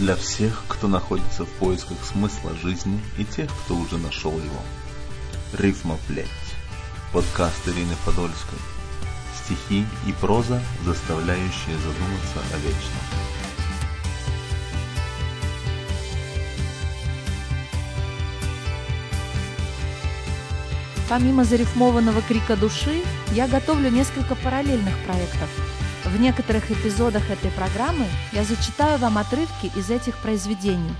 Для всех, кто находится в поисках смысла жизни и тех, кто уже нашел его. Рифма плеть. Подкаст Ирины Подольской. Стихи и проза, заставляющие задуматься о вечном. Помимо зарифмованного крика души, я готовлю несколько параллельных проектов. В некоторых эпизодах этой программы я зачитаю вам отрывки из этих произведений.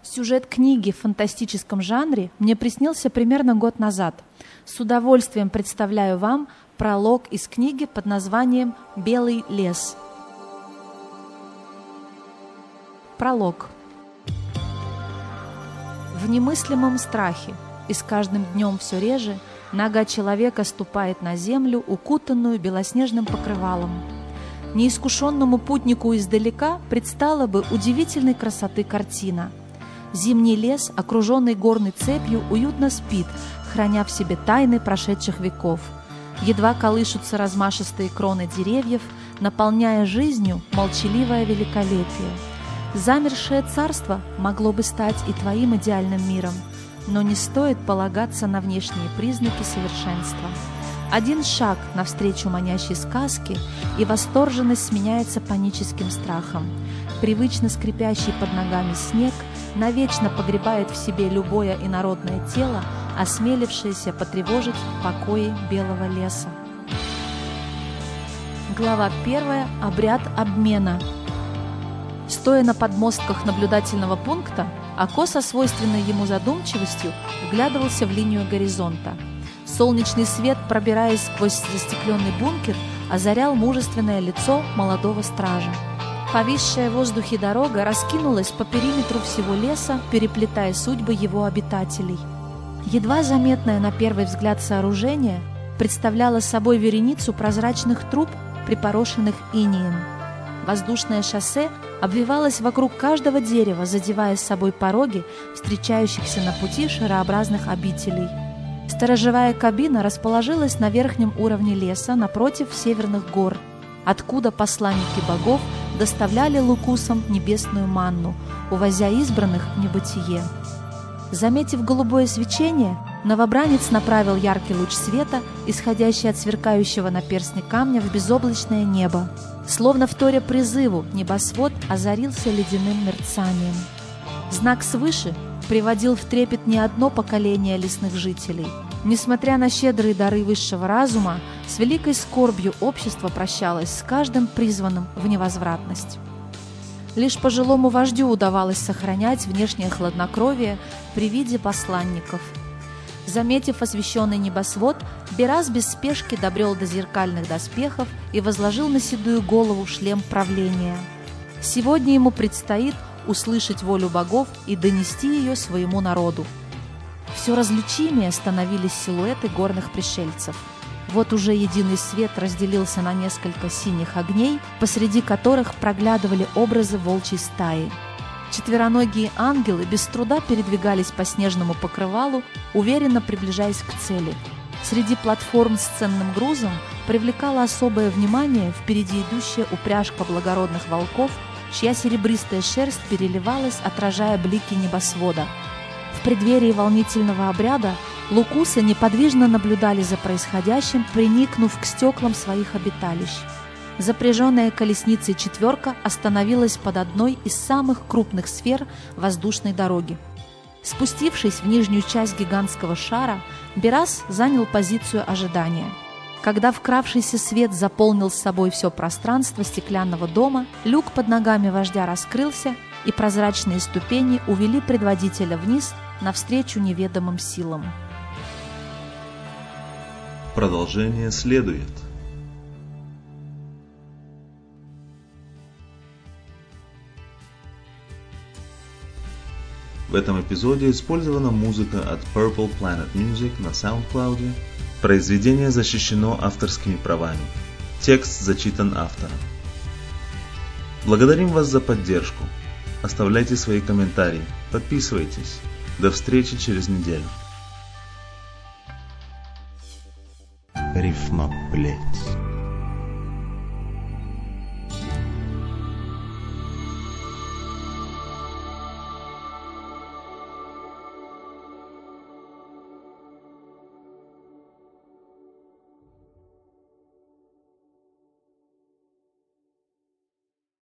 Сюжет книги в фантастическом жанре мне приснился примерно год назад. С удовольствием представляю вам пролог из книги под названием «Белый лес». Пролог. В немыслимом страхе и с каждым днем все реже нога человека ступает на землю, укутанную белоснежным покрывалом. Неискушенному путнику издалека предстала бы удивительной красоты картина. Зимний лес, окруженный горной цепью, уютно спит, храня в себе тайны прошедших веков. Едва колышутся размашистые кроны деревьев, наполняя жизнью молчаливое великолепие – Замершее царство могло бы стать и твоим идеальным миром, но не стоит полагаться на внешние признаки совершенства. Один шаг навстречу манящей сказке, и восторженность сменяется паническим страхом. Привычно скрипящий под ногами снег навечно погребает в себе любое инородное тело, осмелившееся потревожить покои белого леса. Глава 1. Обряд обмена. Стоя на подмостках наблюдательного пункта, Ако со свойственной ему задумчивостью вглядывался в линию горизонта. Солнечный свет, пробираясь сквозь застекленный бункер, озарял мужественное лицо молодого стража. Повисшая в воздухе дорога раскинулась по периметру всего леса, переплетая судьбы его обитателей. Едва заметное на первый взгляд сооружение представляло собой вереницу прозрачных труб, припорошенных инеем. Воздушное шоссе обвивалось вокруг каждого дерева, задевая с собой пороги встречающихся на пути шарообразных обителей. Сторожевая кабина расположилась на верхнем уровне леса напротив северных гор, откуда посланники богов доставляли лукусам небесную манну, увозя избранных в небытие. Заметив голубое свечение, новобранец направил яркий луч света, исходящий от сверкающего на перстне камня в безоблачное небо. Словно вторя призыву, небосвод озарился ледяным мерцанием. Знак свыше приводил в трепет не одно поколение лесных жителей. Несмотря на щедрые дары высшего разума, с великой скорбью общество прощалось с каждым призванным в невозвратность. Лишь пожилому вождю удавалось сохранять внешнее хладнокровие при виде посланников – Заметив освещенный небосвод, Берас без спешки добрел до зеркальных доспехов и возложил на седую голову шлем правления. Сегодня ему предстоит услышать волю богов и донести ее своему народу. Все различимее становились силуэты горных пришельцев. Вот уже единый свет разделился на несколько синих огней, посреди которых проглядывали образы волчьей стаи. Четвероногие ангелы без труда передвигались по снежному покрывалу, уверенно приближаясь к цели. Среди платформ с ценным грузом привлекала особое внимание впереди идущая упряжка благородных волков, чья серебристая шерсть переливалась, отражая блики небосвода. В преддверии волнительного обряда лукусы неподвижно наблюдали за происходящим, приникнув к стеклам своих обиталищ запряженная колесницей четверка остановилась под одной из самых крупных сфер воздушной дороги. Спустившись в нижнюю часть гигантского шара, Берас занял позицию ожидания. Когда вкравшийся свет заполнил с собой все пространство стеклянного дома, люк под ногами вождя раскрылся, и прозрачные ступени увели предводителя вниз навстречу неведомым силам. Продолжение следует. В этом эпизоде использована музыка от Purple Planet Music на SoundCloud. Произведение защищено авторскими правами. Текст зачитан автором. Благодарим вас за поддержку. Оставляйте свои комментарии, подписывайтесь. До встречи через неделю. Рифма плеть.